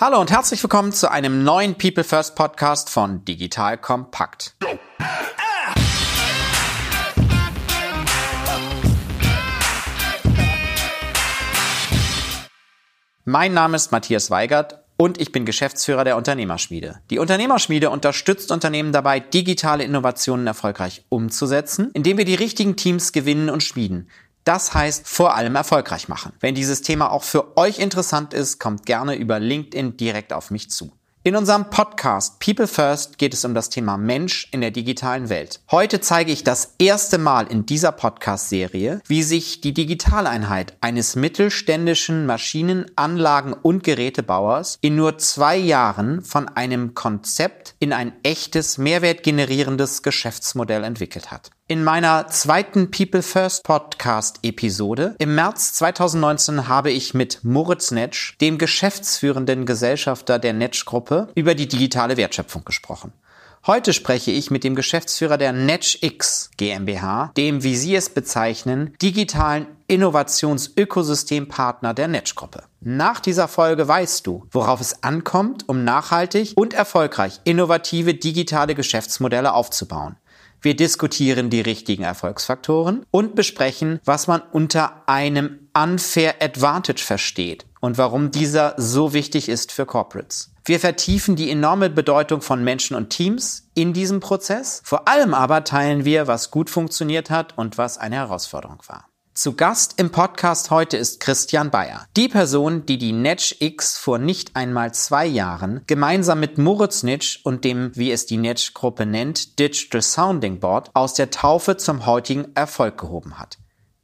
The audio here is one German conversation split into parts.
Hallo und herzlich willkommen zu einem neuen People First Podcast von Digital Kompakt. Mein Name ist Matthias Weigert und ich bin Geschäftsführer der Unternehmerschmiede. Die Unternehmerschmiede unterstützt Unternehmen dabei, digitale Innovationen erfolgreich umzusetzen, indem wir die richtigen Teams gewinnen und schmieden. Das heißt vor allem erfolgreich machen. Wenn dieses Thema auch für euch interessant ist, kommt gerne über LinkedIn direkt auf mich zu. In unserem Podcast People First geht es um das Thema Mensch in der digitalen Welt. Heute zeige ich das erste Mal in dieser Podcast-Serie, wie sich die Digitaleinheit eines mittelständischen Maschinen-, Anlagen- und Gerätebauers in nur zwei Jahren von einem Konzept in ein echtes, mehrwertgenerierendes Geschäftsmodell entwickelt hat. In meiner zweiten People First Podcast Episode im März 2019 habe ich mit Moritz Netsch, dem geschäftsführenden Gesellschafter der Netsch Gruppe, über die digitale Wertschöpfung gesprochen. Heute spreche ich mit dem Geschäftsführer der NetchX GmbH, dem, wie Sie es bezeichnen, digitalen Innovationsökosystempartner der Netsch-Gruppe. Nach dieser Folge weißt du, worauf es ankommt, um nachhaltig und erfolgreich innovative digitale Geschäftsmodelle aufzubauen. Wir diskutieren die richtigen Erfolgsfaktoren und besprechen, was man unter einem Unfair Advantage versteht und warum dieser so wichtig ist für Corporates. Wir vertiefen die enorme Bedeutung von Menschen und Teams in diesem Prozess. Vor allem aber teilen wir, was gut funktioniert hat und was eine Herausforderung war. Zu Gast im Podcast heute ist Christian Bayer, die Person, die die Netsch X vor nicht einmal zwei Jahren gemeinsam mit Moritz Nitsch und dem, wie es die Netsch Gruppe nennt, Digital Sounding Board aus der Taufe zum heutigen Erfolg gehoben hat.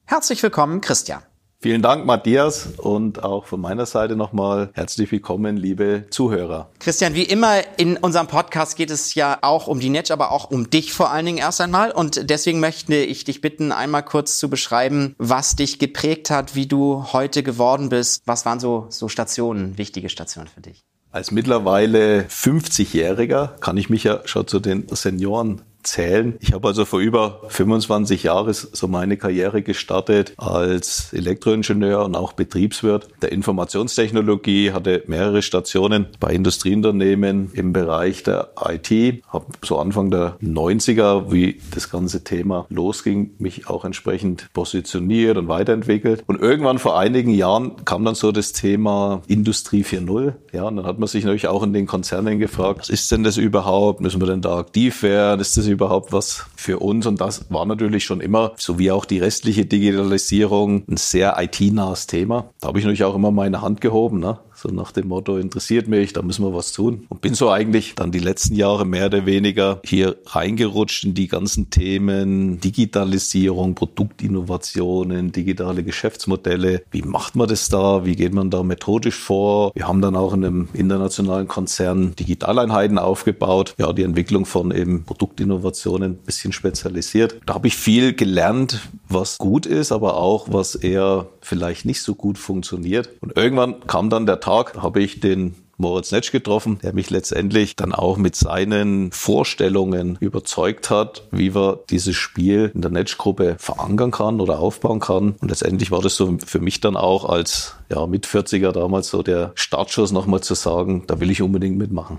Herzlich willkommen, Christian. Vielen Dank, Matthias, und auch von meiner Seite nochmal herzlich willkommen, liebe Zuhörer. Christian, wie immer in unserem Podcast geht es ja auch um die Netsch, aber auch um dich vor allen Dingen erst einmal. Und deswegen möchte ich dich bitten, einmal kurz zu beschreiben, was dich geprägt hat, wie du heute geworden bist. Was waren so, so Stationen, wichtige Stationen für dich? Als mittlerweile 50-Jähriger kann ich mich ja schon zu den Senioren zählen. Ich habe also vor über 25 Jahren so meine Karriere gestartet als Elektroingenieur und auch Betriebswirt der Informationstechnologie, hatte mehrere Stationen bei Industrieunternehmen im Bereich der IT, habe so Anfang der 90er, wie das ganze Thema losging, mich auch entsprechend positioniert und weiterentwickelt. Und irgendwann vor einigen Jahren kam dann so das Thema Industrie 4.0. Ja, und dann hat man sich natürlich auch in den Konzernen gefragt, was ist denn das überhaupt? Müssen wir denn da aktiv werden? Ist das überhaupt was für uns? Und das war natürlich schon immer, so wie auch die restliche Digitalisierung, ein sehr IT-nahes Thema. Da habe ich natürlich auch immer meine Hand gehoben. Ne? So nach dem Motto, interessiert mich, da müssen wir was tun. Und bin so eigentlich dann die letzten Jahre mehr oder weniger hier reingerutscht in die ganzen Themen Digitalisierung, Produktinnovationen, digitale Geschäftsmodelle. Wie macht man das da? Wie geht man da methodisch vor? Wir haben dann auch in einem internationalen Konzern Digitaleinheiten aufgebaut. Ja, die Entwicklung von eben Produktinnovationen ein bisschen spezialisiert. Da habe ich viel gelernt, was gut ist, aber auch was eher vielleicht nicht so gut funktioniert. Und irgendwann kam dann der Tag, habe ich den Moritz Netsch getroffen, der mich letztendlich dann auch mit seinen Vorstellungen überzeugt hat, wie wir dieses Spiel in der Netsch-Gruppe verankern kann oder aufbauen kann. Und letztendlich war das so für mich dann auch als ja, mit 40er damals so der Startschuss nochmal zu sagen, da will ich unbedingt mitmachen.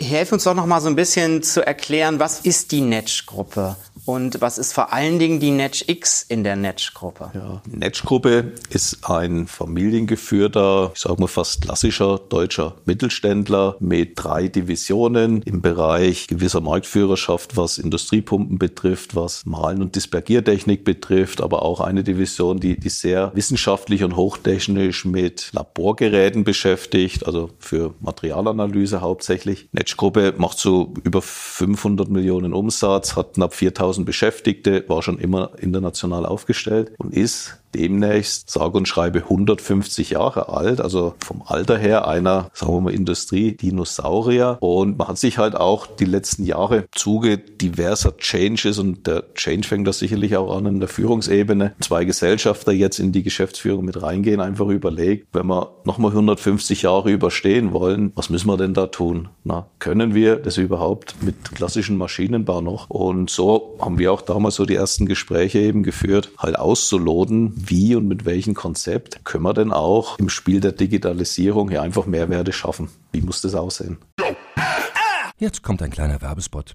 Helf uns doch noch mal so ein bisschen zu erklären, was ist die Netsch-Gruppe und was ist vor allen Dingen die Netsch-X in der Netsch-Gruppe? Ja, Netsch-Gruppe ist ein familiengeführter, ich sage mal fast klassischer deutscher Mittelständler mit drei Divisionen im Bereich gewisser Marktführerschaft, was Industriepumpen betrifft, was Malen und Dispergiertechnik betrifft, aber auch eine Division, die, die sehr wissenschaftlich und hochtechnisch mit Laborgeräten beschäftigt, also für Materialanalyse hauptsächlich. Netsch-Gruppe macht so über 500 Millionen Umsatz, hat knapp 4000 Beschäftigte, war schon immer international aufgestellt und ist demnächst, sage und schreibe, 150 Jahre alt, also vom Alter her einer, sagen wir mal, Industrie-Dinosaurier. Und man hat sich halt auch die letzten Jahre im Zuge diverser Changes und der Change fängt da sicherlich auch an in der Führungsebene, zwei Gesellschafter jetzt in die Geschäftsführung mit reingehen, einfach überlegt, wenn wir nochmal 150 Jahre überstehen wollen, was müssen wir denn da tun? Na, können wir das überhaupt mit klassischen Maschinenbau noch? Und so haben wir auch damals so die ersten Gespräche eben geführt, halt auszuloten, wie und mit welchem Konzept können wir denn auch im Spiel der Digitalisierung hier einfach Mehrwerte schaffen. Wie muss das aussehen? Jetzt kommt ein kleiner Werbespot.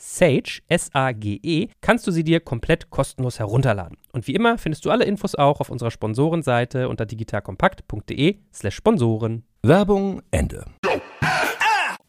Sage, S-A-G-E, kannst du sie dir komplett kostenlos herunterladen. Und wie immer findest du alle Infos auch auf unserer Sponsorenseite unter digitalkompakt.de slash Sponsoren. Werbung Ende.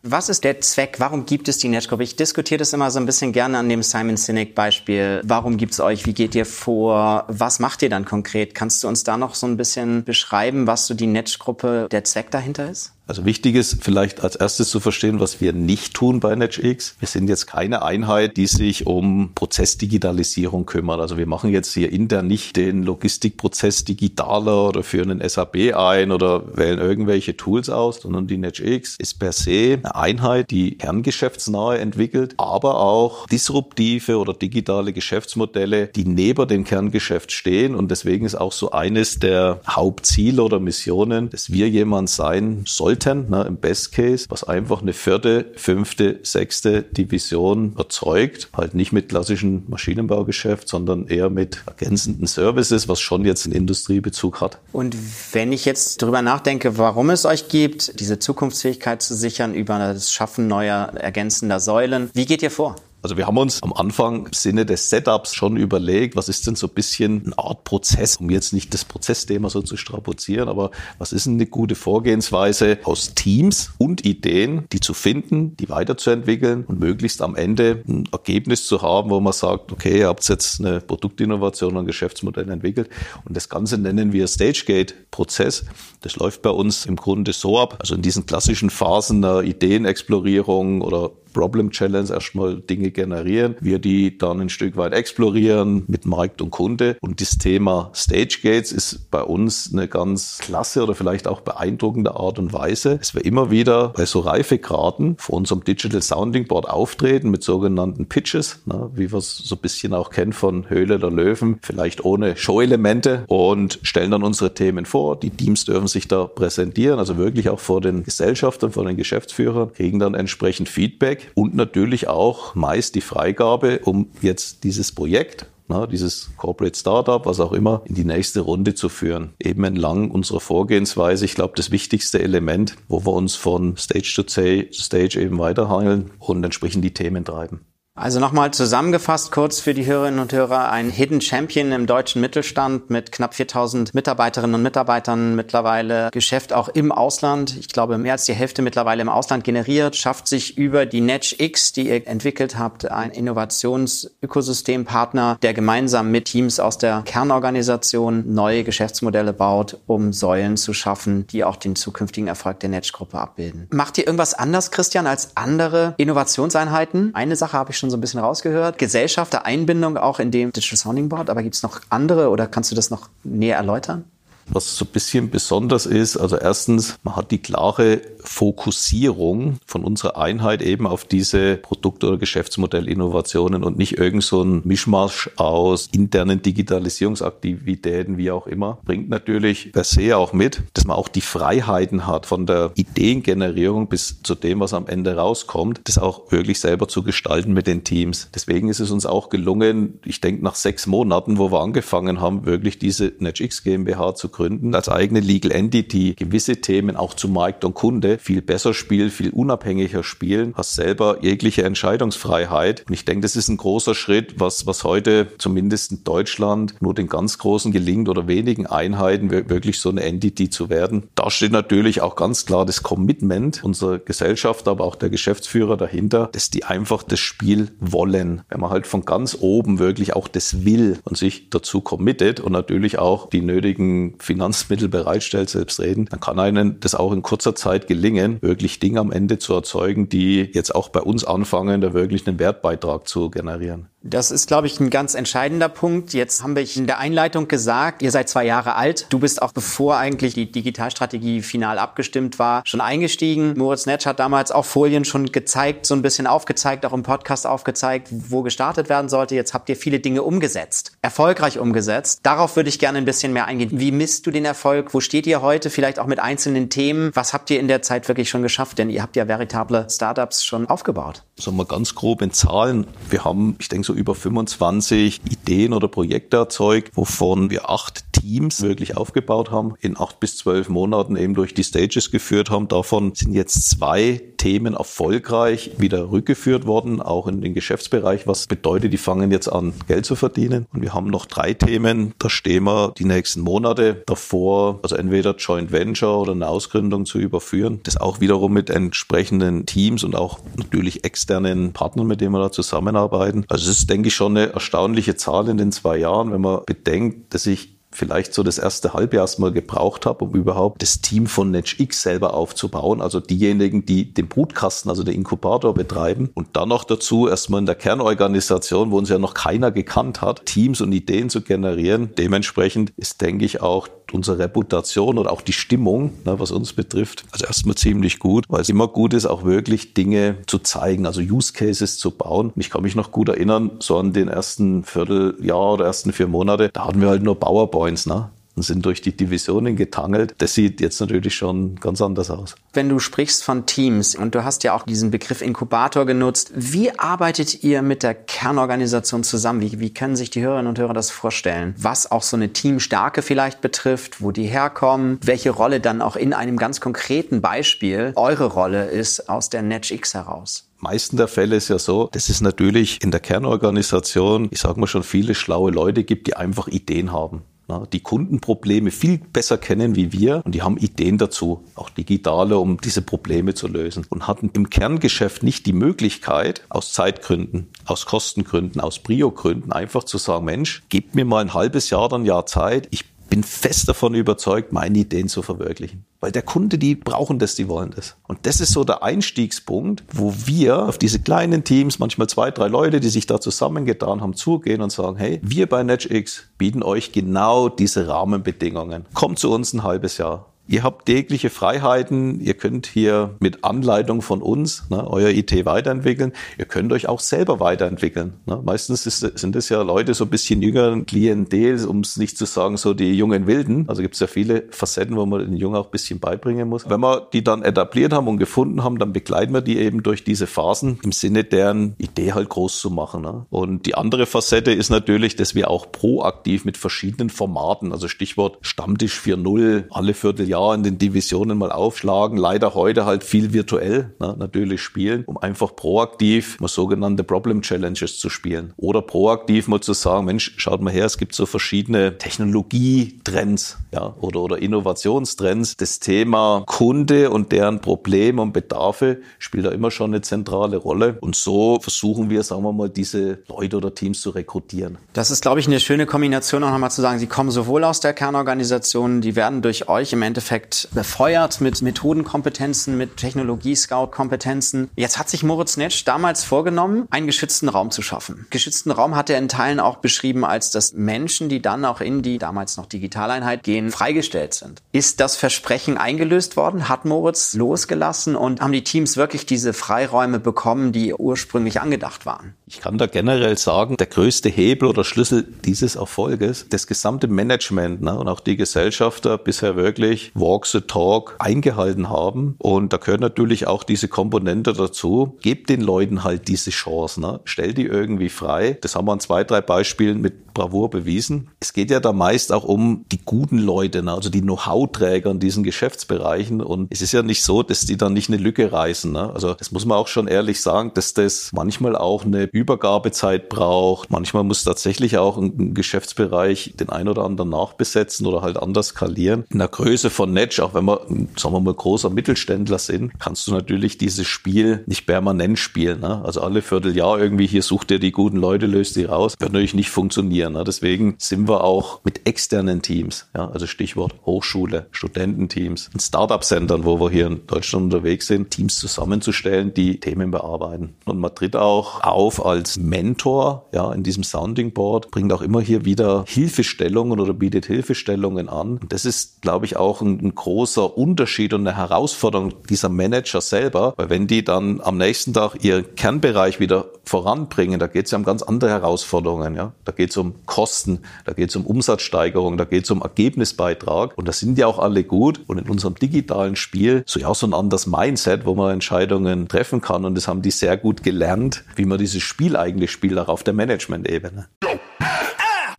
Was ist der Zweck? Warum gibt es die Netzgruppe? Ich diskutiere das immer so ein bisschen gerne an dem Simon Sinek Beispiel. Warum gibt es euch? Wie geht ihr vor? Was macht ihr dann konkret? Kannst du uns da noch so ein bisschen beschreiben, was so die Netzgruppe, der Zweck dahinter ist? Also wichtig ist vielleicht als erstes zu verstehen, was wir nicht tun bei NetX. Wir sind jetzt keine Einheit, die sich um Prozessdigitalisierung kümmert. Also wir machen jetzt hier intern nicht den Logistikprozess digitaler oder führen einen SAP ein oder wählen irgendwelche Tools aus, sondern die NetX ist per se eine Einheit, die kerngeschäftsnahe entwickelt, aber auch disruptive oder digitale Geschäftsmodelle, die neben dem Kerngeschäft stehen. Und deswegen ist auch so eines der Hauptziele oder Missionen, dass wir jemand sein sollten, Eltern ne, im Best Case, was einfach eine vierte, fünfte, sechste Division erzeugt. Halt nicht mit klassischen Maschinenbaugeschäft, sondern eher mit ergänzenden Services, was schon jetzt einen Industriebezug hat. Und wenn ich jetzt darüber nachdenke, warum es euch gibt, diese Zukunftsfähigkeit zu sichern über das Schaffen neuer ergänzender Säulen, wie geht ihr vor? Also wir haben uns am Anfang im Sinne des Setups schon überlegt, was ist denn so ein bisschen eine Art Prozess, um jetzt nicht das Prozessthema so zu strapazieren, aber was ist denn eine gute Vorgehensweise aus Teams und Ideen, die zu finden, die weiterzuentwickeln und möglichst am Ende ein Ergebnis zu haben, wo man sagt, okay, ihr habt jetzt eine Produktinnovation und ein Geschäftsmodell entwickelt und das Ganze nennen wir Stagegate-Prozess. Das läuft bei uns im Grunde so ab, also in diesen klassischen Phasen der Ideenexplorierung oder Problem Challenge erstmal Dinge generieren, wir die dann ein Stück weit explorieren mit Markt und Kunde. Und das Thema Stage Gates ist bei uns eine ganz klasse oder vielleicht auch beeindruckende Art und Weise, dass wir immer wieder bei so Reifegraden vor unserem Digital Sounding Board auftreten mit sogenannten Pitches, ne, wie wir es so ein bisschen auch kennen von Höhle der Löwen, vielleicht ohne Show-Elemente und stellen dann unsere Themen vor. Die Teams dürfen sich da präsentieren, also wirklich auch vor den Gesellschaftern, vor den Geschäftsführern, kriegen dann entsprechend Feedback und natürlich auch meist die Freigabe, um jetzt dieses Projekt dieses Corporate Startup, was auch immer, in die nächste Runde zu führen. Eben entlang unserer Vorgehensweise. Ich glaube, das wichtigste Element, wo wir uns von Stage to Stage eben weiterhangeln und entsprechend die Themen treiben. Also nochmal zusammengefasst kurz für die Hörerinnen und Hörer, ein Hidden Champion im deutschen Mittelstand mit knapp 4000 Mitarbeiterinnen und Mitarbeitern mittlerweile, Geschäft auch im Ausland, ich glaube mehr als die Hälfte mittlerweile im Ausland generiert, schafft sich über die Netch X, die ihr entwickelt habt, ein Innovationsökosystempartner, der gemeinsam mit Teams aus der Kernorganisation neue Geschäftsmodelle baut, um Säulen zu schaffen, die auch den zukünftigen Erfolg der Netch-Gruppe abbilden. Macht ihr irgendwas anders, Christian, als andere Innovationseinheiten? Eine Sache habe ich schon so ein bisschen rausgehört. Gesellschaft, der Einbindung auch in dem Digital Sounding Board, aber gibt es noch andere oder kannst du das noch näher erläutern? Was so ein bisschen besonders ist, also erstens, man hat die klare Fokussierung von unserer Einheit eben auf diese Produkt- oder Geschäftsmodellinnovationen und nicht irgend so ein Mischmasch aus internen Digitalisierungsaktivitäten, wie auch immer. Bringt natürlich per se auch mit, dass man auch die Freiheiten hat von der Ideengenerierung bis zu dem, was am Ende rauskommt, das auch wirklich selber zu gestalten mit den Teams. Deswegen ist es uns auch gelungen, ich denke nach sechs Monaten, wo wir angefangen haben, wirklich diese NetX GmbH zu gründen, als eigene Legal Entity gewisse Themen auch zu Markt und Kunde viel besser spielen, viel unabhängiger spielen, hast selber jegliche Entscheidungsfreiheit. Und ich denke, das ist ein großer Schritt, was, was heute zumindest in Deutschland nur den ganz Großen gelingt oder wenigen Einheiten wirklich so eine Entity zu werden. Da steht natürlich auch ganz klar das Commitment unserer Gesellschaft, aber auch der Geschäftsführer dahinter, dass die einfach das Spiel wollen. Wenn man halt von ganz oben wirklich auch das will und sich dazu committet und natürlich auch die nötigen Finanzmittel bereitstellt, selbstredend, dann kann einem das auch in kurzer Zeit gelingen, wirklich Dinge am Ende zu erzeugen, die jetzt auch bei uns anfangen, da wirklich einen Wertbeitrag zu generieren. Das ist, glaube ich, ein ganz entscheidender Punkt. Jetzt haben wir in der Einleitung gesagt, ihr seid zwei Jahre alt. Du bist auch bevor eigentlich die Digitalstrategie final abgestimmt war, schon eingestiegen. Moritz Netsch hat damals auch Folien schon gezeigt, so ein bisschen aufgezeigt, auch im Podcast aufgezeigt, wo gestartet werden sollte. Jetzt habt ihr viele Dinge umgesetzt, erfolgreich umgesetzt. Darauf würde ich gerne ein bisschen mehr eingehen. Wie misst du den Erfolg? Wo steht ihr heute? Vielleicht auch mit einzelnen Themen. Was habt ihr in der Zeit wirklich schon geschafft? Denn ihr habt ja veritable Startups schon aufgebaut. Sagen wir ganz grob in Zahlen. Wir haben, ich denke, so über 25 Ideen oder Projekte erzeugt, wovon wir acht Teams wirklich aufgebaut haben, in acht bis zwölf Monaten eben durch die Stages geführt haben. Davon sind jetzt zwei Themen erfolgreich wieder rückgeführt worden, auch in den Geschäftsbereich, was bedeutet, die fangen jetzt an, Geld zu verdienen. Und wir haben noch drei Themen, da stehen wir die nächsten Monate davor, also entweder Joint Venture oder eine Ausgründung zu überführen. Das auch wiederum mit entsprechenden Teams und auch natürlich externen Partnern, mit denen wir da zusammenarbeiten. Also es ist, denke ich, schon eine erstaunliche Zahl in den zwei Jahren, wenn man bedenkt, dass ich vielleicht so das erste Halbjahr erstmal gebraucht habe, um überhaupt das Team von NetchX selber aufzubauen. Also diejenigen, die den Brutkasten, also den Inkubator betreiben. Und dann noch dazu erstmal in der Kernorganisation, wo uns ja noch keiner gekannt hat, Teams und Ideen zu generieren. Dementsprechend ist, denke ich, auch unsere Reputation und auch die Stimmung, ne, was uns betrifft, also erstmal ziemlich gut, weil es immer gut ist, auch wirklich Dinge zu zeigen, also Use Cases zu bauen. Ich kann mich noch gut erinnern, so an den ersten Vierteljahr oder ersten vier Monate, da hatten wir halt nur PowerPoints, ne? Und sind durch die Divisionen getangelt. Das sieht jetzt natürlich schon ganz anders aus. Wenn du sprichst von Teams und du hast ja auch diesen Begriff Inkubator genutzt, wie arbeitet ihr mit der Kernorganisation zusammen? Wie, wie können sich die Hörerinnen und Hörer das vorstellen? Was auch so eine Teamstärke vielleicht betrifft, wo die herkommen, welche Rolle dann auch in einem ganz konkreten Beispiel eure Rolle ist aus der NetchX heraus? meisten der Fälle ist ja so, dass es natürlich in der Kernorganisation, ich sage mal schon viele schlaue Leute gibt, die einfach Ideen haben die Kundenprobleme viel besser kennen wie wir und die haben Ideen dazu, auch digitale, um diese Probleme zu lösen und hatten im Kerngeschäft nicht die Möglichkeit, aus Zeitgründen, aus Kostengründen, aus Brio-Gründen einfach zu sagen, Mensch, gebt mir mal ein halbes Jahr, dann Jahr Zeit, ich bin fest davon überzeugt, meine Ideen zu verwirklichen. Weil der Kunde, die brauchen das, die wollen das. Und das ist so der Einstiegspunkt, wo wir auf diese kleinen Teams, manchmal zwei, drei Leute, die sich da zusammengetan haben, zugehen und sagen, hey, wir bei NetchX bieten euch genau diese Rahmenbedingungen. Kommt zu uns ein halbes Jahr. Ihr habt tägliche Freiheiten. Ihr könnt hier mit Anleitung von uns ne, euer IT weiterentwickeln. Ihr könnt euch auch selber weiterentwickeln. Ne. Meistens ist, sind es ja Leute so ein bisschen jüngeren Klientel, um es nicht zu sagen, so die jungen Wilden. Also gibt es ja viele Facetten, wo man den Jungen auch ein bisschen beibringen muss. Wenn wir die dann etabliert haben und gefunden haben, dann begleiten wir die eben durch diese Phasen im Sinne deren Idee halt groß zu machen. Ne. Und die andere Facette ist natürlich, dass wir auch proaktiv mit verschiedenen Formaten, also Stichwort Stammtisch 4.0, alle Vierteljahr Jahr in den Divisionen mal aufschlagen. Leider heute halt viel virtuell ne, natürlich spielen, um einfach proaktiv mal sogenannte Problem Challenges zu spielen. Oder proaktiv mal zu sagen, Mensch, schaut mal her, es gibt so verschiedene Technologietrends ja, oder, oder Innovationstrends. Das Thema Kunde und deren Probleme und Bedarfe spielt da immer schon eine zentrale Rolle. Und so versuchen wir, sagen wir mal, diese Leute oder Teams zu rekrutieren. Das ist, glaube ich, eine schöne Kombination, auch nochmal zu sagen, sie kommen sowohl aus der Kernorganisation, die werden durch euch im Endeffekt Endeffekt befeuert mit Methodenkompetenzen, mit Technologie-Scout-Kompetenzen. Jetzt hat sich Moritz Netsch damals vorgenommen, einen geschützten Raum zu schaffen. Geschützten Raum hat er in Teilen auch beschrieben als dass Menschen, die dann auch in die damals noch Digitaleinheit gehen, freigestellt sind. Ist das Versprechen eingelöst worden? Hat Moritz losgelassen und haben die Teams wirklich diese Freiräume bekommen, die ursprünglich angedacht waren? Ich kann da generell sagen, der größte Hebel oder Schlüssel dieses Erfolges, das gesamte Management ne, und auch die Gesellschafter bisher wirklich Walk the Talk eingehalten haben. Und da gehört natürlich auch diese Komponente dazu. Gebt den Leuten halt diese Chance. Ne? Stellt die irgendwie frei. Das haben wir an zwei, drei Beispielen mit Bravour bewiesen. Es geht ja da meist auch um die guten Leute, ne? also die Know-how-Träger in diesen Geschäftsbereichen. Und es ist ja nicht so, dass die dann nicht eine Lücke reißen. Ne? Also das muss man auch schon ehrlich sagen, dass das manchmal auch eine Übergabezeit braucht. Manchmal muss tatsächlich auch ein Geschäftsbereich den ein oder anderen nachbesetzen oder halt anders skalieren. In der Größe von Netsch, auch wenn wir, sagen wir mal, großer Mittelständler sind, kannst du natürlich dieses Spiel nicht permanent spielen. Ne? Also alle Vierteljahr irgendwie hier sucht dir die guten Leute, löst die raus. Wird natürlich nicht funktionieren. Ne? Deswegen sind wir auch mit externen Teams, ja, also Stichwort Hochschule, Studententeams, Startup-Centern, wo wir hier in Deutschland unterwegs sind, Teams zusammenzustellen, die Themen bearbeiten. Und man tritt auch auf als Mentor, ja, in diesem Sounding Board, bringt auch immer hier wieder Hilfestellungen oder bietet Hilfestellungen an. Und das ist, glaube ich, auch ein, ein großer Unterschied und eine Herausforderung dieser Manager selber, weil wenn die dann am nächsten Tag ihren Kernbereich wieder voranbringen, da geht es ja um ganz andere Herausforderungen. Ja? Da geht es um Kosten, da geht es um Umsatzsteigerung, da geht es um Ergebnisbeitrag und das sind ja auch alle gut. Und in unserem digitalen Spiel so ja auch so ein anderes Mindset, wo man Entscheidungen treffen kann und das haben die sehr gut gelernt, wie man dieses Spiel eigentlich spielt, auch auf der Management-Ebene.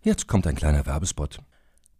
Jetzt kommt ein kleiner Werbespot.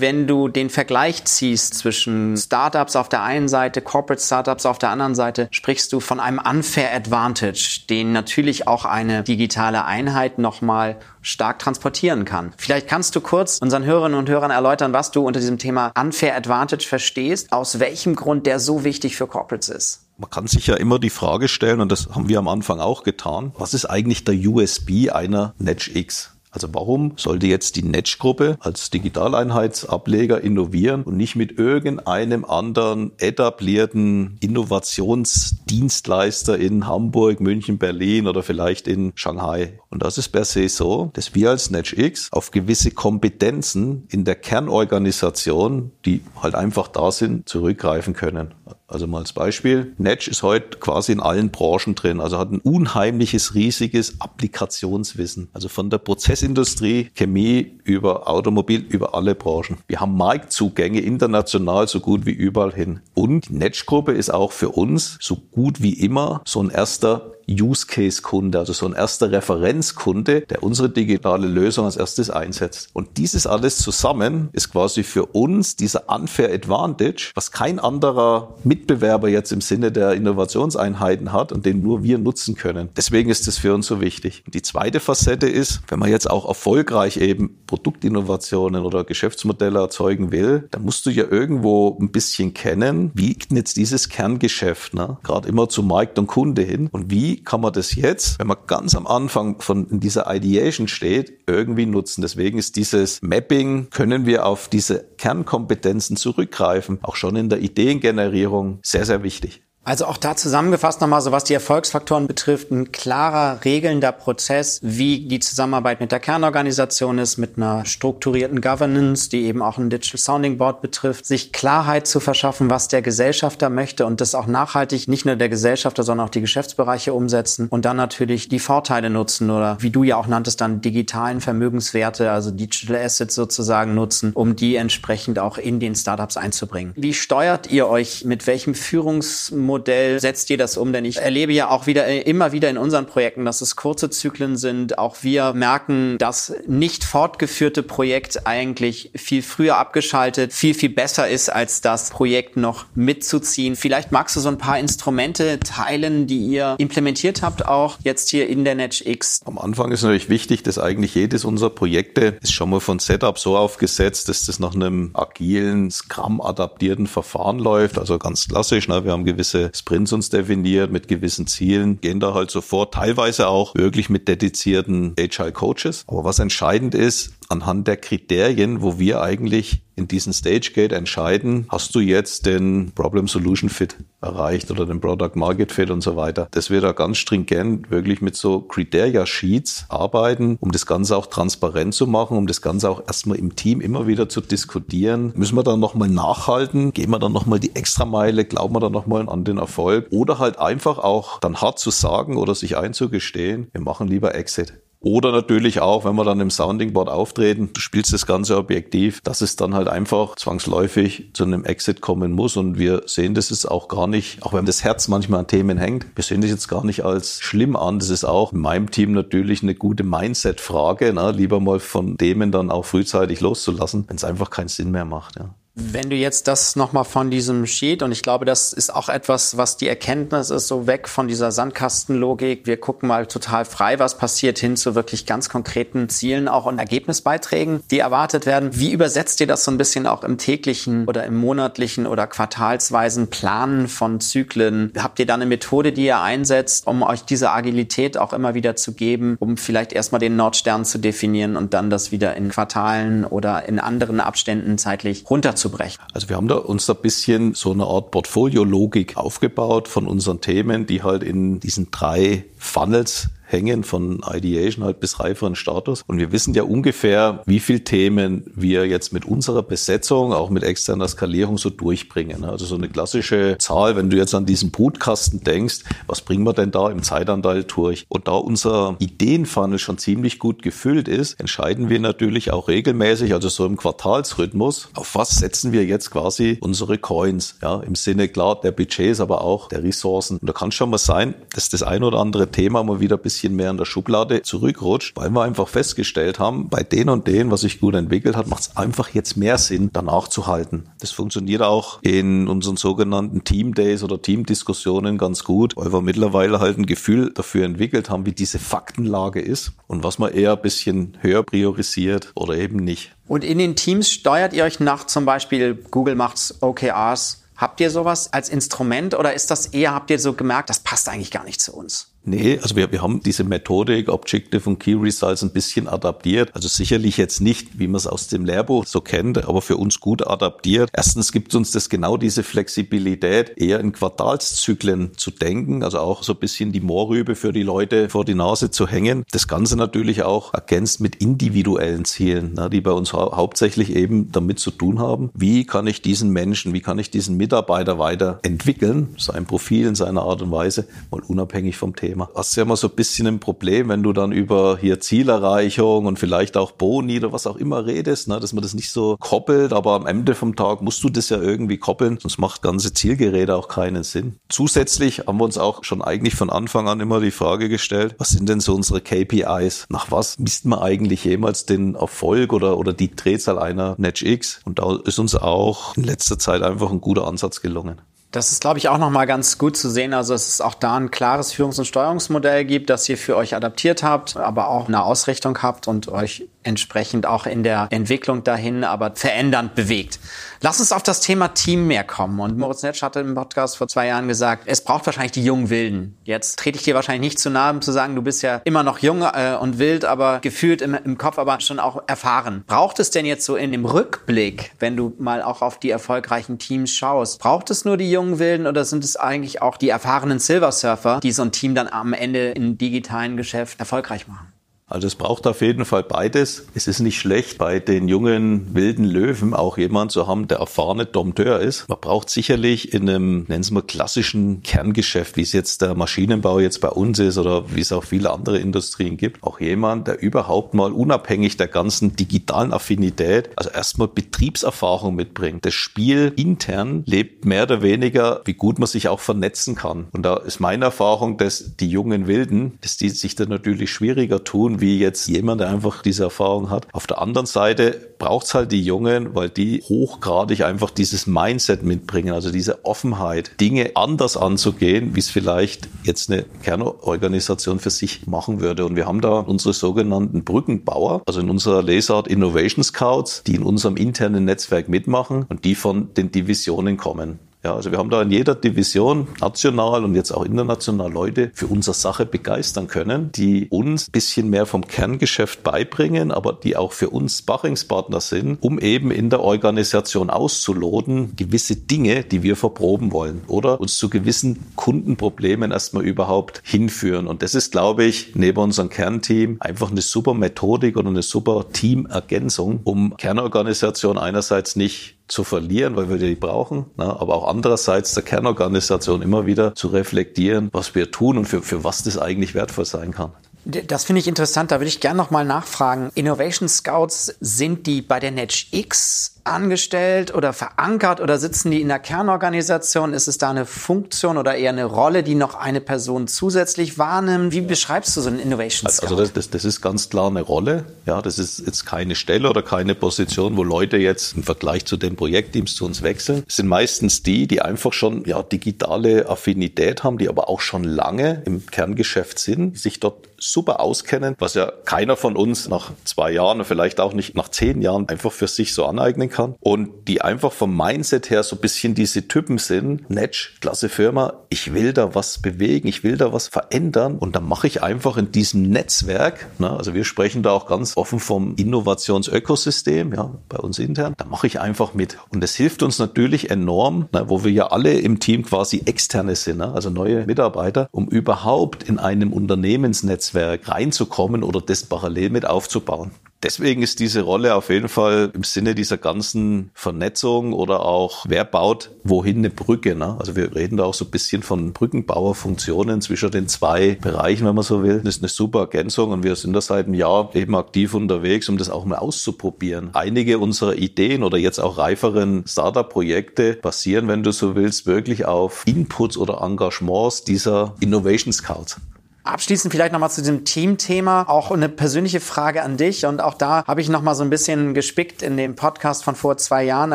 wenn du den Vergleich ziehst zwischen Startups auf der einen Seite, Corporate Startups auf der anderen Seite, sprichst du von einem Unfair Advantage, den natürlich auch eine digitale Einheit nochmal stark transportieren kann. Vielleicht kannst du kurz unseren Hörerinnen und Hörern erläutern, was du unter diesem Thema Unfair Advantage verstehst, aus welchem Grund der so wichtig für Corporates ist. Man kann sich ja immer die Frage stellen, und das haben wir am Anfang auch getan, was ist eigentlich der USB einer NetchX? Also warum sollte jetzt die Netsch-Gruppe als Digitaleinheitsableger innovieren und nicht mit irgendeinem anderen etablierten Innovationsdienstleister in Hamburg, München, Berlin oder vielleicht in Shanghai? Und das ist per se so, dass wir als NetchX auf gewisse Kompetenzen in der Kernorganisation, die halt einfach da sind, zurückgreifen können. Also mal als Beispiel, Netsch ist heute quasi in allen Branchen drin, also hat ein unheimliches, riesiges Applikationswissen. Also von der Prozessindustrie, Chemie über Automobil, über alle Branchen. Wir haben Marktzugänge international so gut wie überall hin. Und die Netsch-Gruppe ist auch für uns so gut wie immer so ein erster Use-Case-Kunde, also so ein erster Referenzkunde, der unsere digitale Lösung als erstes einsetzt. Und dieses alles zusammen ist quasi für uns dieser Unfair Advantage, was kein anderer Mitbewerber jetzt im Sinne der Innovationseinheiten hat und den nur wir nutzen können. Deswegen ist es für uns so wichtig. Die zweite Facette ist, wenn man jetzt auch erfolgreich eben Produktinnovationen oder Geschäftsmodelle erzeugen will, dann musst du ja irgendwo ein bisschen kennen, wie jetzt dieses Kerngeschäft, ne? gerade immer zu Markt und Kunde hin und wie kann man das jetzt, wenn man ganz am Anfang von dieser Ideation steht, irgendwie nutzen. Deswegen ist dieses Mapping, können wir auf diese Kernkompetenzen zurückgreifen, auch schon in der Ideengenerierung sehr, sehr wichtig. Also auch da zusammengefasst nochmal, so was die Erfolgsfaktoren betrifft, ein klarer, regelnder Prozess, wie die Zusammenarbeit mit der Kernorganisation ist, mit einer strukturierten Governance, die eben auch ein Digital Sounding Board betrifft, sich Klarheit zu verschaffen, was der Gesellschafter möchte und das auch nachhaltig nicht nur der Gesellschafter, sondern auch die Geschäftsbereiche umsetzen und dann natürlich die Vorteile nutzen oder wie du ja auch nanntest, dann digitalen Vermögenswerte, also Digital Assets sozusagen nutzen, um die entsprechend auch in den Startups einzubringen. Wie steuert ihr euch mit welchem Führungsmodell Modell setzt ihr das um? Denn ich erlebe ja auch wieder äh, immer wieder in unseren Projekten, dass es kurze Zyklen sind. Auch wir merken, dass nicht fortgeführte Projekt eigentlich viel früher abgeschaltet, viel, viel besser ist, als das Projekt noch mitzuziehen. Vielleicht magst du so ein paar Instrumente teilen, die ihr implementiert habt, auch jetzt hier in der NetX. Am Anfang ist natürlich wichtig, dass eigentlich jedes unserer Projekte ist schon mal von Setup so aufgesetzt, dass das nach einem agilen, Scrum-adaptierten Verfahren läuft. Also ganz klassisch. Ne? Wir haben gewisse Sprints uns definiert mit gewissen Zielen, gehen da halt sofort, teilweise auch wirklich mit dedizierten Agile Coaches. Aber was entscheidend ist, anhand der Kriterien, wo wir eigentlich in diesen Stage Gate entscheiden, hast du jetzt den Problem Solution Fit erreicht oder den Product Market Fit und so weiter. Dass wir da ganz stringent wirklich mit so Criteria Sheets arbeiten, um das Ganze auch transparent zu machen, um das Ganze auch erstmal im Team immer wieder zu diskutieren. Müssen wir dann nochmal nachhalten? Gehen wir dann nochmal die Extrameile? Glauben wir dann nochmal an den Erfolg? Oder halt einfach auch dann hart zu sagen oder sich einzugestehen, wir machen lieber Exit. Oder natürlich auch, wenn wir dann im Sounding Board auftreten, du spielst das ganze objektiv, dass es dann halt einfach zwangsläufig zu einem Exit kommen muss. Und wir sehen das jetzt auch gar nicht, auch wenn das Herz manchmal an Themen hängt, wir sehen das jetzt gar nicht als schlimm an. Das ist auch in meinem Team natürlich eine gute Mindset-Frage, ne? lieber mal von Themen dann auch frühzeitig loszulassen, wenn es einfach keinen Sinn mehr macht. Ja. Wenn du jetzt das nochmal von diesem Sheet, und ich glaube, das ist auch etwas, was die Erkenntnis ist, so weg von dieser Sandkastenlogik, wir gucken mal total frei, was passiert, hin zu wirklich ganz konkreten Zielen auch und Ergebnisbeiträgen, die erwartet werden. Wie übersetzt ihr das so ein bisschen auch im täglichen oder im monatlichen oder quartalsweisen Planen von Zyklen? Habt ihr da eine Methode, die ihr einsetzt, um euch diese Agilität auch immer wieder zu geben, um vielleicht erstmal den Nordstern zu definieren und dann das wieder in Quartalen oder in anderen Abständen zeitlich runterzubekommen? Aufzubrechen? Also wir haben da uns da bisschen so eine Art Portfoliologik aufgebaut von unseren Themen, die halt in diesen drei Funnels hängen von Ideation halt bis reiferen Status. Und wir wissen ja ungefähr, wie viel Themen wir jetzt mit unserer Besetzung, auch mit externer Skalierung so durchbringen. Also so eine klassische Zahl, wenn du jetzt an diesen Brutkasten denkst, was bringen wir denn da im Zeitanteil durch? Und da unser Ideenfunnel schon ziemlich gut gefüllt ist, entscheiden wir natürlich auch regelmäßig, also so im Quartalsrhythmus, auf was setzen wir jetzt quasi unsere Coins, ja, im Sinne klar der Budgets, aber auch der Ressourcen. Und da kann schon mal sein, dass das ein oder andere Thema mal wieder ein bisschen bisschen mehr in der Schublade zurückrutscht, weil wir einfach festgestellt haben, bei den und denen, was sich gut entwickelt hat, macht es einfach jetzt mehr Sinn, danach zu halten. Das funktioniert auch in unseren sogenannten Team Days oder Teamdiskussionen ganz gut, weil wir mittlerweile halt ein Gefühl dafür entwickelt haben, wie diese Faktenlage ist und was man eher ein bisschen höher priorisiert oder eben nicht. Und in den Teams steuert ihr euch nach zum Beispiel Google macht's OKRs. Habt ihr sowas als Instrument oder ist das eher, habt ihr so gemerkt, das passt eigentlich gar nicht zu uns? Nee, also wir, wir haben diese Methodik Objective und Key Results ein bisschen adaptiert. Also sicherlich jetzt nicht, wie man es aus dem Lehrbuch so kennt, aber für uns gut adaptiert. Erstens gibt uns das genau diese Flexibilität, eher in Quartalszyklen zu denken, also auch so ein bisschen die Moorrübe für die Leute vor die Nase zu hängen. Das Ganze natürlich auch ergänzt mit individuellen Zielen, na, die bei uns hau hauptsächlich eben damit zu tun haben. Wie kann ich diesen Menschen, wie kann ich diesen Mitarbeiter weiterentwickeln, sein Profil in seiner Art und Weise, mal unabhängig vom Thema. Thema. Hast ja immer so ein bisschen ein Problem, wenn du dann über hier Zielerreichung und vielleicht auch Boni oder was auch immer redest, ne, dass man das nicht so koppelt, aber am Ende vom Tag musst du das ja irgendwie koppeln, sonst macht ganze Zielgeräte auch keinen Sinn. Zusätzlich haben wir uns auch schon eigentlich von Anfang an immer die Frage gestellt, was sind denn so unsere KPIs? Nach was misst man eigentlich jemals den Erfolg oder, oder die Drehzahl einer NetX? Und da ist uns auch in letzter Zeit einfach ein guter Ansatz gelungen. Das ist, glaube ich, auch nochmal ganz gut zu sehen. Also, dass es auch da ein klares Führungs- und Steuerungsmodell gibt, das ihr für euch adaptiert habt, aber auch eine Ausrichtung habt und euch entsprechend auch in der Entwicklung dahin, aber verändernd bewegt. Lass uns auf das Thema Team mehr kommen. Und Moritz Netsch hatte im Podcast vor zwei Jahren gesagt, es braucht wahrscheinlich die jungen Wilden. Jetzt trete ich dir wahrscheinlich nicht zu nahe, um zu sagen, du bist ja immer noch jung äh, und wild, aber gefühlt im, im Kopf, aber schon auch erfahren. Braucht es denn jetzt so in dem Rückblick, wenn du mal auch auf die erfolgreichen Teams schaust, braucht es nur die jungen Wilden oder sind es eigentlich auch die erfahrenen Silver Surfer, die so ein Team dann am Ende im digitalen Geschäft erfolgreich machen? Also es braucht auf jeden Fall beides. Es ist nicht schlecht, bei den jungen wilden Löwen auch jemand zu haben, der erfahrene Dompteur ist. Man braucht sicherlich in einem, nennen Sie mal, klassischen Kerngeschäft, wie es jetzt der Maschinenbau jetzt bei uns ist oder wie es auch viele andere Industrien gibt, auch jemand, der überhaupt mal unabhängig der ganzen digitalen Affinität, also erstmal Betriebserfahrung mitbringt. Das Spiel intern lebt mehr oder weniger, wie gut man sich auch vernetzen kann. Und da ist meine Erfahrung, dass die jungen Wilden, dass die sich dann natürlich schwieriger tun, wie jetzt jemand, der einfach diese Erfahrung hat. Auf der anderen Seite braucht's halt die Jungen, weil die hochgradig einfach dieses Mindset mitbringen, also diese Offenheit, Dinge anders anzugehen, wie es vielleicht jetzt eine Kernorganisation für sich machen würde. Und wir haben da unsere sogenannten Brückenbauer, also in unserer Lesart Innovation Scouts, die in unserem internen Netzwerk mitmachen und die von den Divisionen kommen. Ja, also wir haben da in jeder Division national und jetzt auch international Leute für unsere Sache begeistern können, die uns bisschen mehr vom Kerngeschäft beibringen, aber die auch für uns Sparringspartner sind, um eben in der Organisation auszuloten, gewisse Dinge, die wir verproben wollen oder uns zu gewissen Kundenproblemen erstmal überhaupt hinführen. Und das ist, glaube ich, neben unserem Kernteam einfach eine super Methodik oder eine super Teamergänzung, um Kernorganisation einerseits nicht zu verlieren, weil wir die brauchen, ne? aber auch andererseits der Kernorganisation immer wieder zu reflektieren, was wir tun und für, für was das eigentlich wertvoll sein kann. Das finde ich interessant, da würde ich gerne nochmal nachfragen. Innovation Scouts, sind die bei der NetchX angestellt oder verankert oder sitzen die in der Kernorganisation? Ist es da eine Funktion oder eher eine Rolle, die noch eine Person zusätzlich wahrnimmt? Wie beschreibst du so einen Innovation Scout? Also das, das, das ist ganz klar eine Rolle. Ja, das ist jetzt keine Stelle oder keine Position, wo Leute jetzt im Vergleich zu den Projektteams zu uns wechseln. Es sind meistens die, die einfach schon ja, digitale Affinität haben, die aber auch schon lange im Kerngeschäft sind, sich dort super auskennen, was ja keiner von uns nach zwei Jahren vielleicht auch nicht nach zehn Jahren einfach für sich so aneignen kann. Und die einfach vom Mindset her so ein bisschen diese Typen sind. Netsch, klasse Firma, ich will da was bewegen, ich will da was verändern. Und dann mache ich einfach in diesem Netzwerk, ne, also wir sprechen da auch ganz offen vom Innovationsökosystem, ja, bei uns intern, da mache ich einfach mit. Und das hilft uns natürlich enorm, ne, wo wir ja alle im Team quasi externe sind, ne, also neue Mitarbeiter, um überhaupt in einem Unternehmensnetzwerk reinzukommen oder das parallel mit aufzubauen. Deswegen ist diese Rolle auf jeden Fall im Sinne dieser ganzen Vernetzung oder auch, wer baut wohin eine Brücke. Ne? Also wir reden da auch so ein bisschen von Brückenbauerfunktionen zwischen den zwei Bereichen, wenn man so will. Das ist eine super Ergänzung und wir sind da seit einem Jahr eben aktiv unterwegs, um das auch mal auszuprobieren. Einige unserer Ideen oder jetzt auch reiferen Startup-Projekte basieren, wenn du so willst, wirklich auf Inputs oder Engagements dieser Innovation Scouts. Abschließend vielleicht nochmal zu diesem Teamthema. Auch eine persönliche Frage an dich. Und auch da habe ich nochmal so ein bisschen gespickt in dem Podcast von vor zwei Jahren,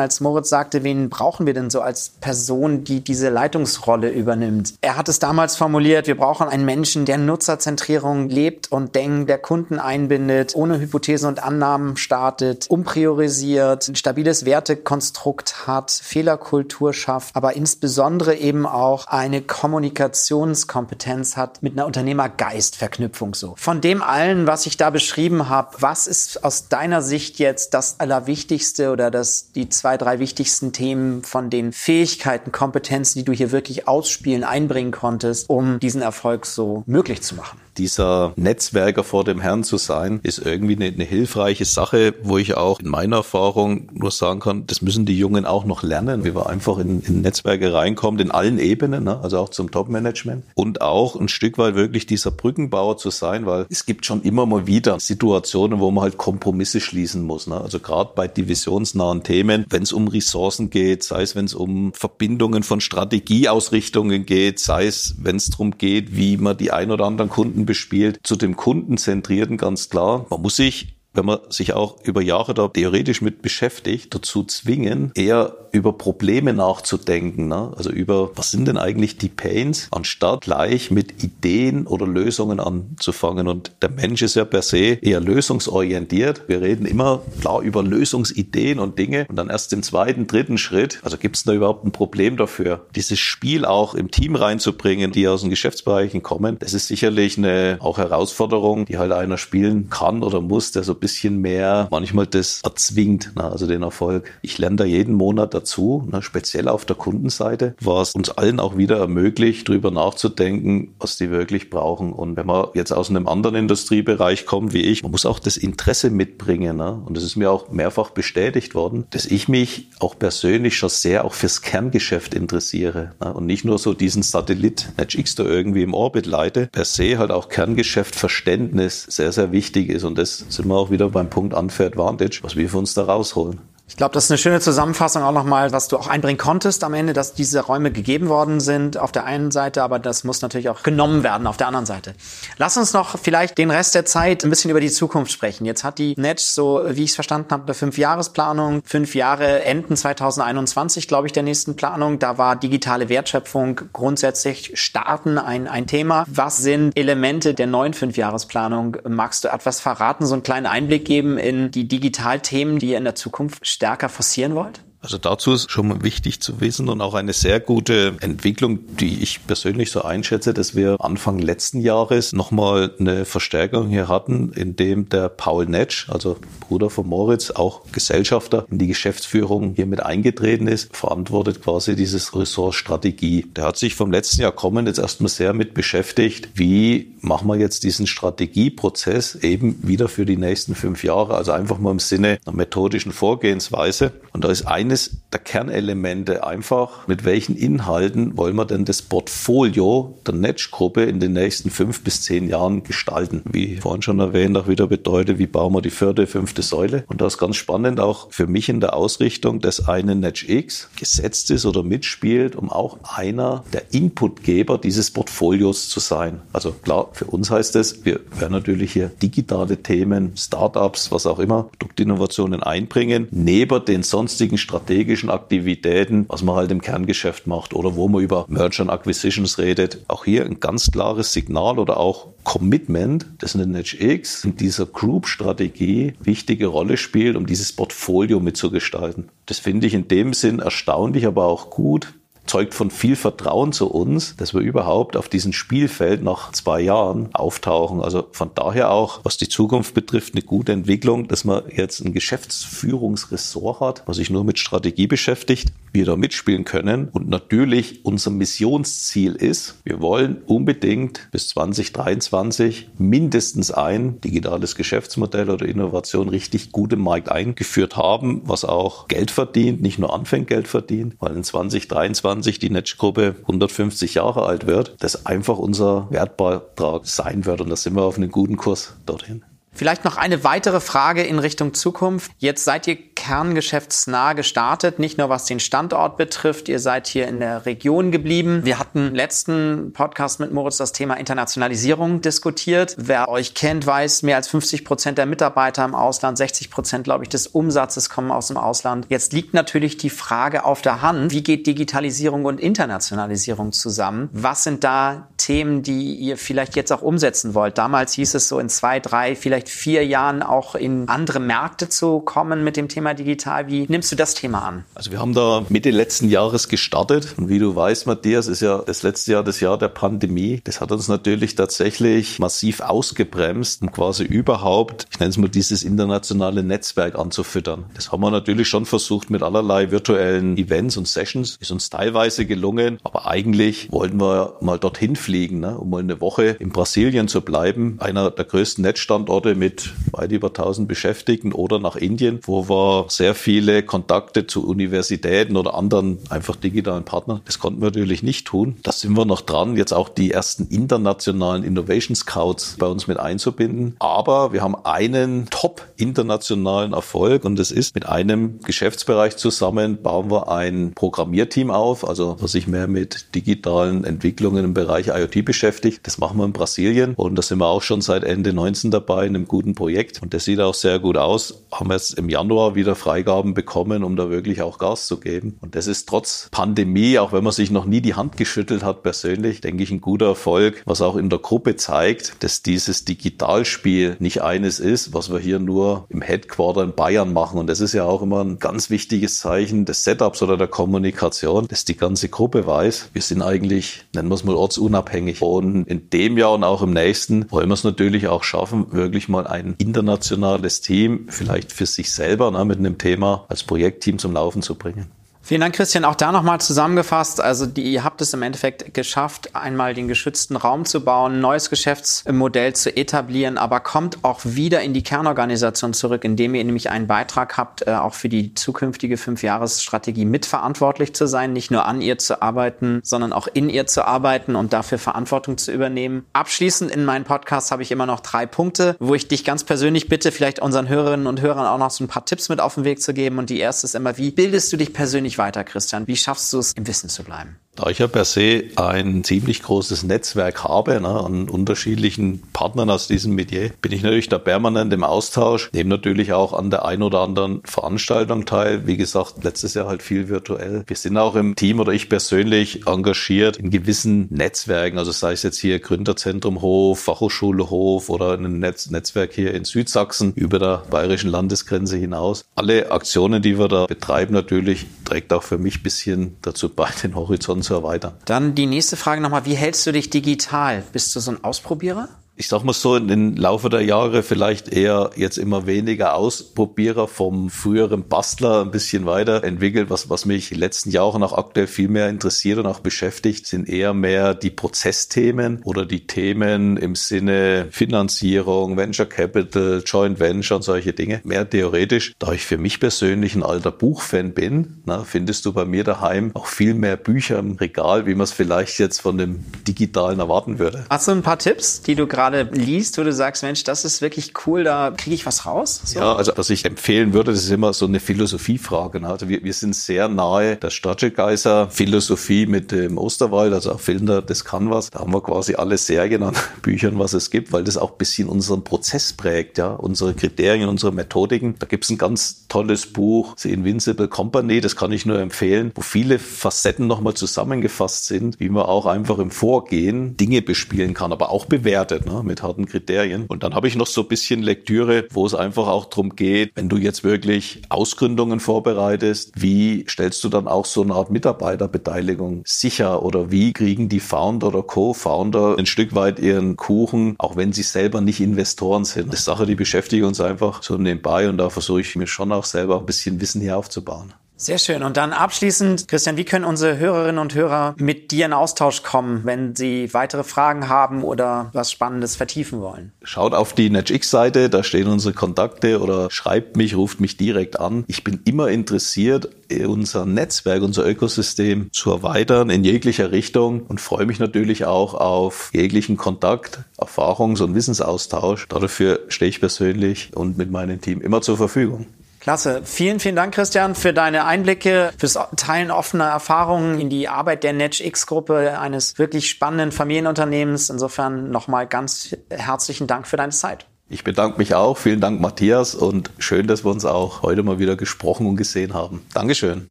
als Moritz sagte, wen brauchen wir denn so als Person, die diese Leitungsrolle übernimmt? Er hat es damals formuliert, wir brauchen einen Menschen, der Nutzerzentrierung lebt und denkt, der Kunden einbindet, ohne Hypothesen und Annahmen startet, umpriorisiert, ein stabiles Wertekonstrukt hat, Fehlerkultur schafft, aber insbesondere eben auch eine Kommunikationskompetenz hat mit einer Unternehmer Geistverknüpfung so. Von dem allen, was ich da beschrieben habe, was ist aus deiner Sicht jetzt das Allerwichtigste oder das, die zwei, drei wichtigsten Themen von den Fähigkeiten, Kompetenzen, die du hier wirklich ausspielen, einbringen konntest, um diesen Erfolg so möglich zu machen? dieser Netzwerker vor dem Herrn zu sein, ist irgendwie eine, eine, hilfreiche Sache, wo ich auch in meiner Erfahrung nur sagen kann, das müssen die Jungen auch noch lernen, wie wir einfach in, in Netzwerke reinkommen, in allen Ebenen, ne? also auch zum Top-Management und auch ein Stück weit wirklich dieser Brückenbauer zu sein, weil es gibt schon immer mal wieder Situationen, wo man halt Kompromisse schließen muss. Ne? Also gerade bei divisionsnahen Themen, wenn es um Ressourcen geht, sei es wenn es um Verbindungen von Strategieausrichtungen geht, sei es wenn es darum geht, wie man die ein oder anderen Kunden bespielt, zu dem Kundenzentrierten ganz klar. Man muss sich wenn man sich auch über Jahre da theoretisch mit beschäftigt, dazu zwingen, eher über Probleme nachzudenken. Ne? Also über, was sind denn eigentlich die Pains, anstatt gleich mit Ideen oder Lösungen anzufangen. Und der Mensch ist ja per se eher lösungsorientiert. Wir reden immer klar über Lösungsideen und Dinge und dann erst im zweiten, dritten Schritt, also gibt es da überhaupt ein Problem dafür, dieses Spiel auch im Team reinzubringen, die aus den Geschäftsbereichen kommen, das ist sicherlich eine auch Herausforderung, die halt einer spielen kann oder muss, der so bisschen mehr manchmal das erzwingt, ne, also den Erfolg. Ich lerne da jeden Monat dazu, ne, speziell auf der Kundenseite, was uns allen auch wieder ermöglicht, darüber nachzudenken, was die wirklich brauchen. Und wenn man jetzt aus einem anderen Industriebereich kommt wie ich, man muss auch das Interesse mitbringen. Ne? Und es ist mir auch mehrfach bestätigt worden, dass ich mich auch persönlich schon sehr auch fürs Kerngeschäft interessiere ne? und nicht nur so diesen Satellit NetX da irgendwie im Orbit leite. Per se halt auch Kerngeschäft Verständnis sehr, sehr wichtig ist. Und das sind wir auch wieder beim Punkt Unfair Advantage, was wir für uns da rausholen. Ich glaube, das ist eine schöne Zusammenfassung auch nochmal, was du auch einbringen konntest am Ende, dass diese Räume gegeben worden sind auf der einen Seite, aber das muss natürlich auch genommen werden auf der anderen Seite. Lass uns noch vielleicht den Rest der Zeit ein bisschen über die Zukunft sprechen. Jetzt hat die Netsch, so wie ich es verstanden habe, eine Fünfjahresplanung, fünf Jahre enden 2021, glaube ich, der nächsten Planung. Da war digitale Wertschöpfung grundsätzlich starten ein, ein Thema. Was sind Elemente der neuen Fünfjahresplanung? Magst du etwas verraten, so einen kleinen Einblick geben in die Digitalthemen, die in der Zukunft stärker forcieren wollt? Also dazu ist schon mal wichtig zu wissen und auch eine sehr gute Entwicklung, die ich persönlich so einschätze, dass wir Anfang letzten Jahres nochmal eine Verstärkung hier hatten, indem der Paul Netsch, also Bruder von Moritz, auch Gesellschafter in die Geschäftsführung hier mit eingetreten ist, verantwortet quasi dieses Ressort Strategie. Der hat sich vom letzten Jahr kommen jetzt erstmal sehr mit beschäftigt, wie machen wir jetzt diesen Strategieprozess eben wieder für die nächsten fünf Jahre, also einfach mal im Sinne einer methodischen Vorgehensweise. Und da ist eine eines der Kernelemente einfach, mit welchen Inhalten wollen wir denn das Portfolio der Netsch-Gruppe in den nächsten fünf bis zehn Jahren gestalten. Wie vorhin schon erwähnt, auch wieder bedeutet, wie bauen wir die vierte, fünfte Säule. Und das ist ganz spannend auch für mich in der Ausrichtung, dass eine Netsch X gesetzt ist oder mitspielt, um auch einer der Inputgeber dieses Portfolios zu sein. Also klar, für uns heißt es, wir werden natürlich hier digitale Themen, Startups, was auch immer, Produktinnovationen einbringen, neben den sonstigen strategischen Aktivitäten, was man halt im Kerngeschäft macht oder wo man über Merger and Acquisitions redet. Auch hier ein ganz klares Signal oder auch Commitment, das in der X in dieser Group-Strategie wichtige Rolle spielt, um dieses Portfolio mitzugestalten. Das finde ich in dem Sinn erstaunlich, aber auch gut zeugt von viel Vertrauen zu uns, dass wir überhaupt auf diesem Spielfeld nach zwei Jahren auftauchen. Also von daher auch, was die Zukunft betrifft, eine gute Entwicklung, dass man jetzt ein Geschäftsführungsressort hat, was sich nur mit Strategie beschäftigt, wir da mitspielen können. Und natürlich unser Missionsziel ist, wir wollen unbedingt bis 2023 mindestens ein digitales Geschäftsmodell oder Innovation richtig gut im Markt eingeführt haben, was auch Geld verdient, nicht nur anfängt Geld verdient, weil in 2023 2020 die Netzgruppe 150 Jahre alt wird, das einfach unser Wertbeitrag sein wird. Und da sind wir auf einem guten Kurs dorthin. Vielleicht noch eine weitere Frage in Richtung Zukunft. Jetzt seid ihr kerngeschäftsnah gestartet, nicht nur was den Standort betrifft. Ihr seid hier in der Region geblieben. Wir hatten letzten Podcast mit Moritz das Thema Internationalisierung diskutiert. Wer euch kennt, weiß, mehr als 50 Prozent der Mitarbeiter im Ausland, 60 Prozent, glaube ich, des Umsatzes kommen aus dem Ausland. Jetzt liegt natürlich die Frage auf der Hand, wie geht Digitalisierung und Internationalisierung zusammen? Was sind da Themen, die ihr vielleicht jetzt auch umsetzen wollt? Damals hieß es so in zwei, drei, vielleicht vielleicht vier Jahren auch in andere Märkte zu kommen mit dem Thema digital. Wie nimmst du das Thema an? Also wir haben da Mitte letzten Jahres gestartet und wie du weißt, Matthias, ist ja das letzte Jahr das Jahr der Pandemie. Das hat uns natürlich tatsächlich massiv ausgebremst, um quasi überhaupt, ich nenne es mal dieses internationale Netzwerk anzufüttern. Das haben wir natürlich schon versucht mit allerlei virtuellen Events und Sessions. Ist uns teilweise gelungen, aber eigentlich wollten wir mal dorthin fliegen, ne, um mal eine Woche in Brasilien zu bleiben, einer der größten Netzstandorte mit weit über 1000 Beschäftigten oder nach Indien, wo wir sehr viele Kontakte zu Universitäten oder anderen einfach digitalen Partnern. Das konnten wir natürlich nicht tun. Da sind wir noch dran, jetzt auch die ersten internationalen Innovation Scouts bei uns mit einzubinden. Aber wir haben einen top internationalen Erfolg und das ist mit einem Geschäftsbereich zusammen bauen wir ein Programmierteam auf, also was sich mehr mit digitalen Entwicklungen im Bereich IoT beschäftigt. Das machen wir in Brasilien und da sind wir auch schon seit Ende 19 dabei in einem guten Projekt und das sieht auch sehr gut aus. Haben wir jetzt im Januar wieder weitere Freigaben bekommen, um da wirklich auch Gas zu geben. Und das ist trotz Pandemie, auch wenn man sich noch nie die Hand geschüttelt hat persönlich, denke ich, ein guter Erfolg, was auch in der Gruppe zeigt, dass dieses Digitalspiel nicht eines ist, was wir hier nur im Headquarter in Bayern machen. Und das ist ja auch immer ein ganz wichtiges Zeichen des Setups oder der Kommunikation, dass die ganze Gruppe weiß, wir sind eigentlich, nennen wir es mal ortsunabhängig. Und in dem Jahr und auch im nächsten wollen wir es natürlich auch schaffen, wirklich mal ein internationales Team, vielleicht für sich selber, ne, mit einem Thema als Projektteam zum Laufen zu bringen. Vielen Dank, Christian. Auch da nochmal zusammengefasst. Also die, ihr habt es im Endeffekt geschafft, einmal den geschützten Raum zu bauen, neues Geschäftsmodell zu etablieren, aber kommt auch wieder in die Kernorganisation zurück, indem ihr nämlich einen Beitrag habt, äh, auch für die zukünftige Fünfjahresstrategie mitverantwortlich zu sein, nicht nur an ihr zu arbeiten, sondern auch in ihr zu arbeiten und dafür Verantwortung zu übernehmen. Abschließend in meinem Podcast habe ich immer noch drei Punkte, wo ich dich ganz persönlich bitte, vielleicht unseren Hörerinnen und Hörern auch noch so ein paar Tipps mit auf den Weg zu geben. Und die erste ist immer, wie bildest du dich persönlich weiter, Christian? Wie schaffst du es, im Wissen zu bleiben? Da ich ja per se ein ziemlich großes Netzwerk habe ne, an unterschiedlichen Partnern aus diesem Metier, bin ich natürlich da permanent im Austausch, nehme natürlich auch an der ein oder anderen Veranstaltung teil. Wie gesagt, letztes Jahr halt viel virtuell. Wir sind auch im Team oder ich persönlich engagiert in gewissen Netzwerken, also sei es jetzt hier Gründerzentrum Hof, Fachhochschule Hof oder ein Netz Netzwerk hier in Südsachsen über der bayerischen Landesgrenze hinaus. Alle Aktionen, die wir da betreiben, natürlich trägt auch für mich bisschen dazu bei, den Horizont zu erweitern. Dann die nächste Frage nochmal, wie hältst du dich digital? Bist du so ein Ausprobierer? Ich sag mal so, den Laufe der Jahre vielleicht eher jetzt immer weniger Ausprobierer vom früheren Bastler ein bisschen weiter entwickelt. Was, was mich in den letzten Jahren auch aktuell viel mehr interessiert und auch beschäftigt, sind eher mehr die Prozessthemen oder die Themen im Sinne Finanzierung, Venture Capital, Joint Venture und solche Dinge. Mehr theoretisch. Da ich für mich persönlich ein alter Buchfan bin, na, findest du bei mir daheim auch viel mehr Bücher im Regal, wie man es vielleicht jetzt von dem Digitalen erwarten würde. Hast du ein paar Tipps, die du gerade gerade liest, wo du sagst, Mensch, das ist wirklich cool, da kriege ich was raus? So? Ja, also was ich empfehlen würde, das ist immer so eine Philosophiefrage. Ne? Also wir, wir sind sehr nahe der Stadtgeiser Philosophie mit dem Osterwald, also auch Filter des Canvas. Da haben wir quasi alle Serien an Büchern, was es gibt, weil das auch ein bisschen unseren Prozess prägt, ja, unsere Kriterien, unsere Methodiken. Da gibt es ein ganz tolles Buch, The Invincible Company, das kann ich nur empfehlen, wo viele Facetten nochmal zusammengefasst sind, wie man auch einfach im Vorgehen Dinge bespielen kann, aber auch bewertet. Ne? Ne, mit harten Kriterien. Und dann habe ich noch so ein bisschen Lektüre, wo es einfach auch darum geht, wenn du jetzt wirklich Ausgründungen vorbereitest, wie stellst du dann auch so eine Art Mitarbeiterbeteiligung sicher oder wie kriegen die Founder oder Co-Founder ein Stück weit ihren Kuchen, auch wenn sie selber nicht Investoren sind. Das ist Sache, die beschäftigt uns einfach so nebenbei und da versuche ich mir schon auch selber ein bisschen Wissen hier aufzubauen. Sehr schön. Und dann abschließend, Christian, wie können unsere Hörerinnen und Hörer mit dir in Austausch kommen, wenn sie weitere Fragen haben oder was Spannendes vertiefen wollen? Schaut auf die NetX-Seite, da stehen unsere Kontakte oder schreibt mich, ruft mich direkt an. Ich bin immer interessiert, unser Netzwerk, unser Ökosystem zu erweitern in jeglicher Richtung und freue mich natürlich auch auf jeglichen Kontakt, Erfahrungs- und Wissensaustausch. Dafür stehe ich persönlich und mit meinem Team immer zur Verfügung. Klasse. Vielen, vielen Dank, Christian, für deine Einblicke, fürs Teilen offener Erfahrungen in die Arbeit der NetchX-Gruppe, eines wirklich spannenden Familienunternehmens. Insofern nochmal ganz herzlichen Dank für deine Zeit. Ich bedanke mich auch. Vielen Dank, Matthias. Und schön, dass wir uns auch heute mal wieder gesprochen und gesehen haben. Dankeschön.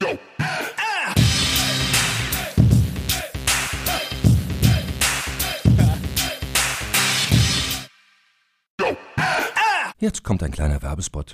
Jetzt kommt ein kleiner Werbespot.